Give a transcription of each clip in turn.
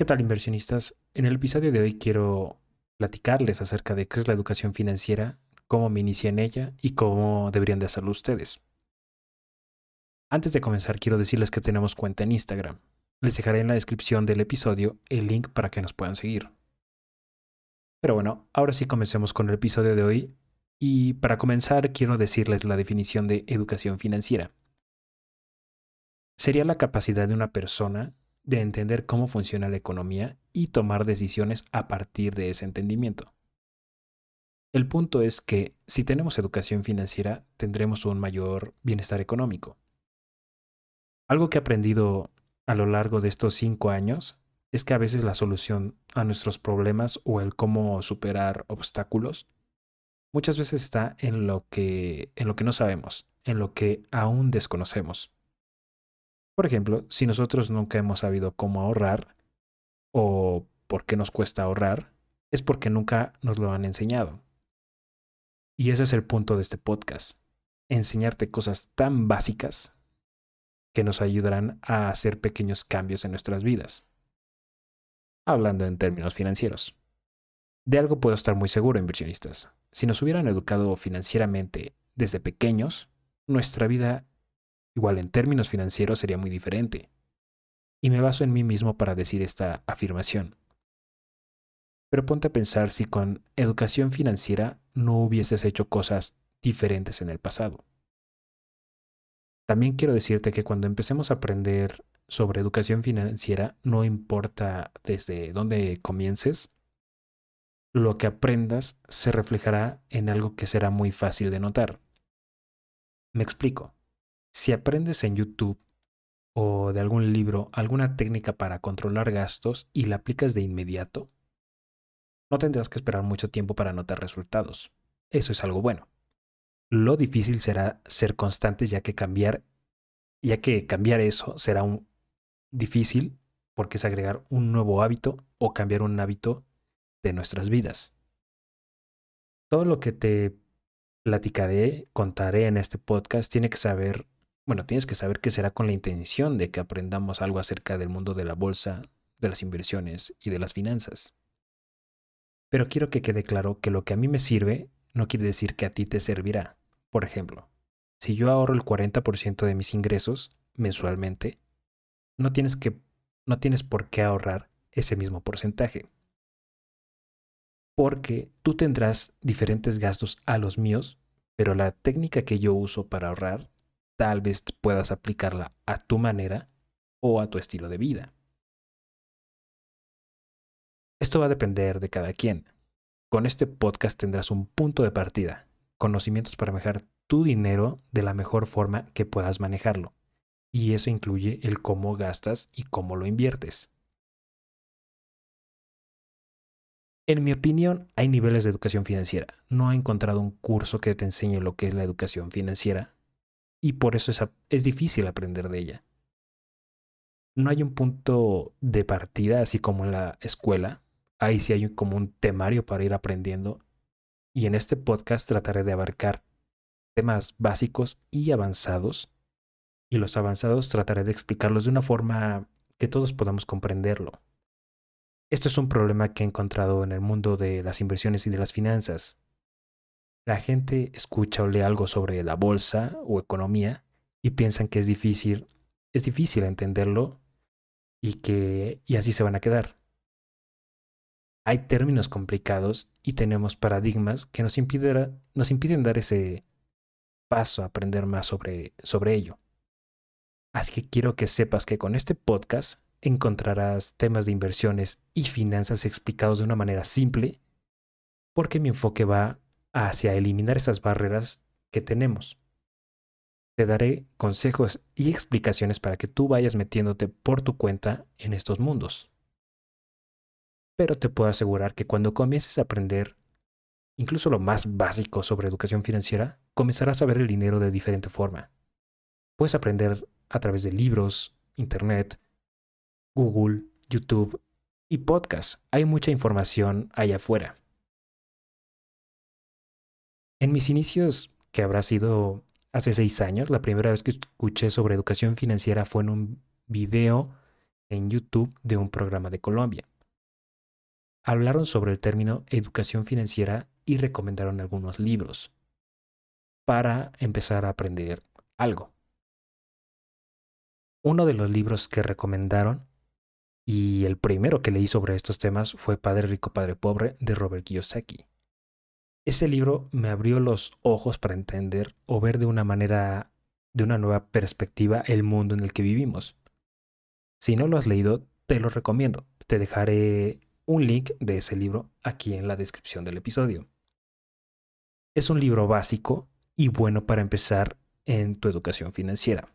¿Qué tal inversionistas? En el episodio de hoy quiero platicarles acerca de qué es la educación financiera, cómo me inicié en ella y cómo deberían de hacerlo ustedes. Antes de comenzar quiero decirles que tenemos cuenta en Instagram. Les dejaré en la descripción del episodio el link para que nos puedan seguir. Pero bueno, ahora sí comencemos con el episodio de hoy y para comenzar quiero decirles la definición de educación financiera. Sería la capacidad de una persona de entender cómo funciona la economía y tomar decisiones a partir de ese entendimiento. El punto es que si tenemos educación financiera tendremos un mayor bienestar económico. Algo que he aprendido a lo largo de estos cinco años es que a veces la solución a nuestros problemas o el cómo superar obstáculos muchas veces está en lo que, en lo que no sabemos, en lo que aún desconocemos. Por ejemplo, si nosotros nunca hemos sabido cómo ahorrar o por qué nos cuesta ahorrar, es porque nunca nos lo han enseñado. Y ese es el punto de este podcast, enseñarte cosas tan básicas que nos ayudarán a hacer pequeños cambios en nuestras vidas. Hablando en términos financieros. De algo puedo estar muy seguro, inversionistas. Si nos hubieran educado financieramente desde pequeños, nuestra vida igual en términos financieros sería muy diferente. Y me baso en mí mismo para decir esta afirmación. Pero ponte a pensar si con educación financiera no hubieses hecho cosas diferentes en el pasado. También quiero decirte que cuando empecemos a aprender sobre educación financiera, no importa desde dónde comiences, lo que aprendas se reflejará en algo que será muy fácil de notar. Me explico. Si aprendes en YouTube o de algún libro alguna técnica para controlar gastos y la aplicas de inmediato, no tendrás que esperar mucho tiempo para notar resultados. Eso es algo bueno. Lo difícil será ser constantes ya que cambiar ya que cambiar eso será un difícil porque es agregar un nuevo hábito o cambiar un hábito de nuestras vidas. Todo lo que te platicaré, contaré en este podcast tiene que saber bueno, tienes que saber que será con la intención de que aprendamos algo acerca del mundo de la bolsa, de las inversiones y de las finanzas. Pero quiero que quede claro que lo que a mí me sirve no quiere decir que a ti te servirá. Por ejemplo, si yo ahorro el 40% de mis ingresos mensualmente, no tienes que no tienes por qué ahorrar ese mismo porcentaje. Porque tú tendrás diferentes gastos a los míos, pero la técnica que yo uso para ahorrar tal vez puedas aplicarla a tu manera o a tu estilo de vida. Esto va a depender de cada quien. Con este podcast tendrás un punto de partida, conocimientos para manejar tu dinero de la mejor forma que puedas manejarlo. Y eso incluye el cómo gastas y cómo lo inviertes. En mi opinión, hay niveles de educación financiera. No he encontrado un curso que te enseñe lo que es la educación financiera y por eso es, es difícil aprender de ella. No hay un punto de partida, así como en la escuela. Ahí sí hay como un temario para ir aprendiendo. Y en este podcast trataré de abarcar temas básicos y avanzados. Y los avanzados trataré de explicarlos de una forma que todos podamos comprenderlo. Esto es un problema que he encontrado en el mundo de las inversiones y de las finanzas. La gente escucha o lee algo sobre la bolsa o economía y piensan que es difícil, es difícil entenderlo y que y así se van a quedar. Hay términos complicados y tenemos paradigmas que nos, impiden dar ese paso a aprender más sobre, sobre ello. Así que quiero que sepas que con este podcast encontrarás temas de inversiones y finanzas explicados de una manera simple, porque mi enfoque va hacia eliminar esas barreras que tenemos. Te daré consejos y explicaciones para que tú vayas metiéndote por tu cuenta en estos mundos. Pero te puedo asegurar que cuando comiences a aprender incluso lo más básico sobre educación financiera, comenzarás a ver el dinero de diferente forma. Puedes aprender a través de libros, internet, Google, YouTube y podcasts. Hay mucha información allá afuera. En mis inicios, que habrá sido hace seis años, la primera vez que escuché sobre educación financiera fue en un video en YouTube de un programa de Colombia. Hablaron sobre el término educación financiera y recomendaron algunos libros para empezar a aprender algo. Uno de los libros que recomendaron y el primero que leí sobre estos temas fue Padre Rico, Padre Pobre de Robert Kiyosaki. Ese libro me abrió los ojos para entender o ver de una manera, de una nueva perspectiva, el mundo en el que vivimos. Si no lo has leído, te lo recomiendo. Te dejaré un link de ese libro aquí en la descripción del episodio. Es un libro básico y bueno para empezar en tu educación financiera.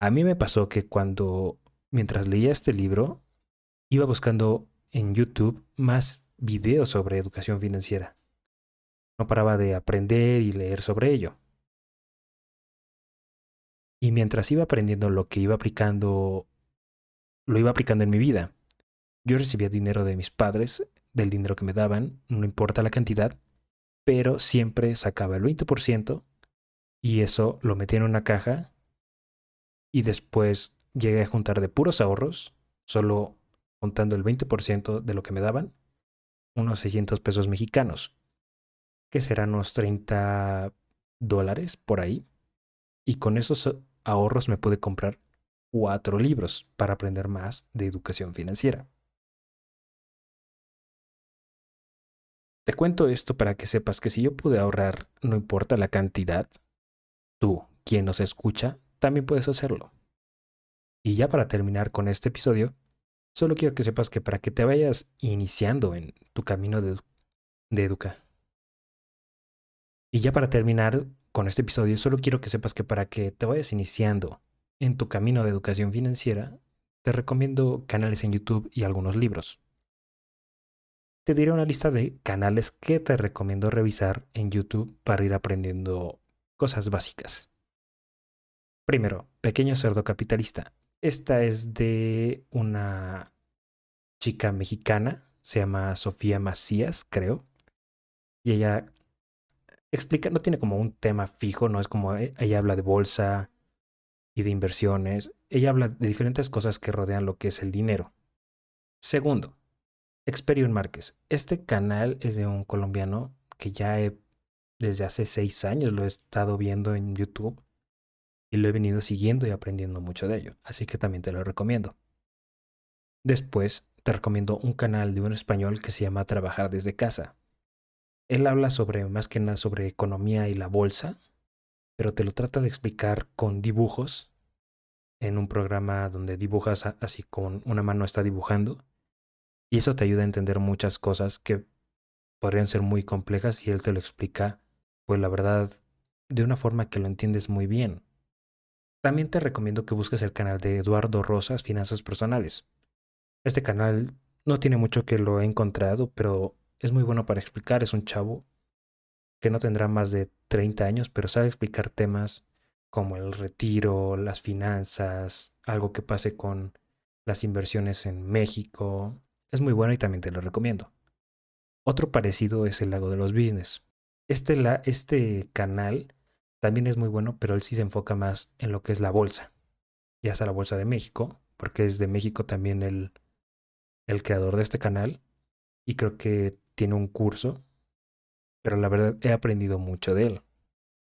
A mí me pasó que cuando, mientras leía este libro, iba buscando en YouTube más videos sobre educación financiera. No paraba de aprender y leer sobre ello. Y mientras iba aprendiendo lo que iba aplicando, lo iba aplicando en mi vida. Yo recibía dinero de mis padres, del dinero que me daban, no importa la cantidad, pero siempre sacaba el 20% y eso lo metía en una caja y después llegué a juntar de puros ahorros, solo juntando el 20% de lo que me daban, unos 600 pesos mexicanos, que serán unos 30 dólares por ahí. Y con esos ahorros me pude comprar cuatro libros para aprender más de educación financiera. Te cuento esto para que sepas que si yo pude ahorrar, no importa la cantidad, tú, quien nos escucha, también puedes hacerlo. Y ya para terminar con este episodio, solo quiero que sepas que para que te vayas iniciando en tu camino de, de. Y ya para terminar con este episodio, solo quiero que sepas que para que te vayas iniciando en tu camino de educación financiera, te recomiendo canales en YouTube y algunos libros. Te diré una lista de canales que te recomiendo revisar en YouTube para ir aprendiendo cosas básicas. Primero, Pequeño Cerdo Capitalista. Esta es de una chica mexicana, se llama Sofía Macías, creo. Y ella explica, no tiene como un tema fijo, no es como eh, ella habla de bolsa y de inversiones, ella habla de diferentes cosas que rodean lo que es el dinero. Segundo, Experion Márquez. Este canal es de un colombiano que ya desde hace seis años lo he estado viendo en YouTube y lo he venido siguiendo y aprendiendo mucho de ello, así que también te lo recomiendo. Después te recomiendo un canal de un español que se llama Trabajar desde casa. Él habla sobre más que nada sobre economía y la bolsa, pero te lo trata de explicar con dibujos en un programa donde dibujas así con una mano está dibujando y eso te ayuda a entender muchas cosas que podrían ser muy complejas y él te lo explica pues la verdad de una forma que lo entiendes muy bien. También te recomiendo que busques el canal de Eduardo Rosas Finanzas Personales. Este canal no tiene mucho que lo he encontrado, pero es muy bueno para explicar. Es un chavo que no tendrá más de 30 años, pero sabe explicar temas como el retiro, las finanzas, algo que pase con las inversiones en México. Es muy bueno y también te lo recomiendo. Otro parecido es el Lago de los Business. Este, la, este canal también es muy bueno, pero él sí se enfoca más en lo que es la bolsa, ya sea la Bolsa de México, porque es de México también el, el creador de este canal, y creo que tiene un curso, pero la verdad he aprendido mucho de él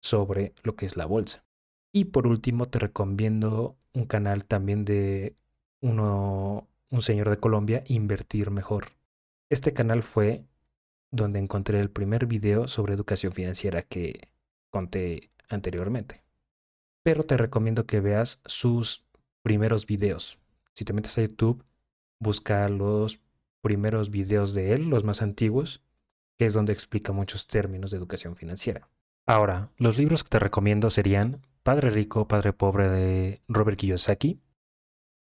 sobre lo que es la bolsa. Y por último te recomiendo un canal también de uno, un señor de Colombia, Invertir Mejor. Este canal fue donde encontré el primer video sobre educación financiera que conté anteriormente. Pero te recomiendo que veas sus primeros videos. Si te metes a YouTube, busca los primeros videos de él, los más antiguos, que es donde explica muchos términos de educación financiera. Ahora, los libros que te recomiendo serían Padre Rico, Padre Pobre de Robert Kiyosaki,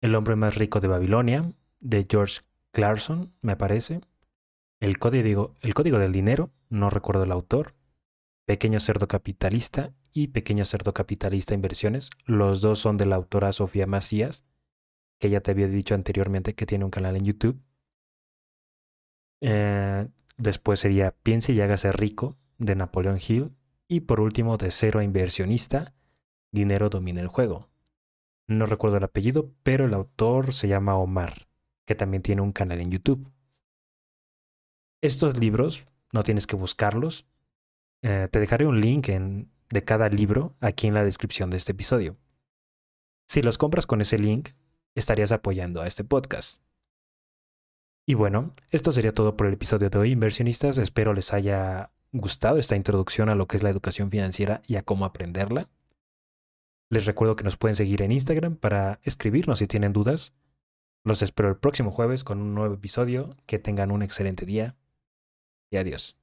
El hombre más rico de Babilonia de George Clarkson, me parece, El código, el código del dinero, no recuerdo el autor, Pequeño cerdo capitalista y Pequeño cerdo capitalista inversiones, los dos son de la autora Sofía Macías, que ya te había dicho anteriormente que tiene un canal en YouTube. Eh, después sería Piense y hágase rico de Napoleón Hill. Y por último, de cero a inversionista, Dinero domina el juego. No recuerdo el apellido, pero el autor se llama Omar, que también tiene un canal en YouTube. Estos libros, no tienes que buscarlos. Eh, te dejaré un link de cada libro aquí en la descripción de este episodio. Si los compras con ese link, estarías apoyando a este podcast. Y bueno, esto sería todo por el episodio de hoy, inversionistas. Espero les haya gustado esta introducción a lo que es la educación financiera y a cómo aprenderla. Les recuerdo que nos pueden seguir en Instagram para escribirnos si tienen dudas. Los espero el próximo jueves con un nuevo episodio. Que tengan un excelente día y adiós.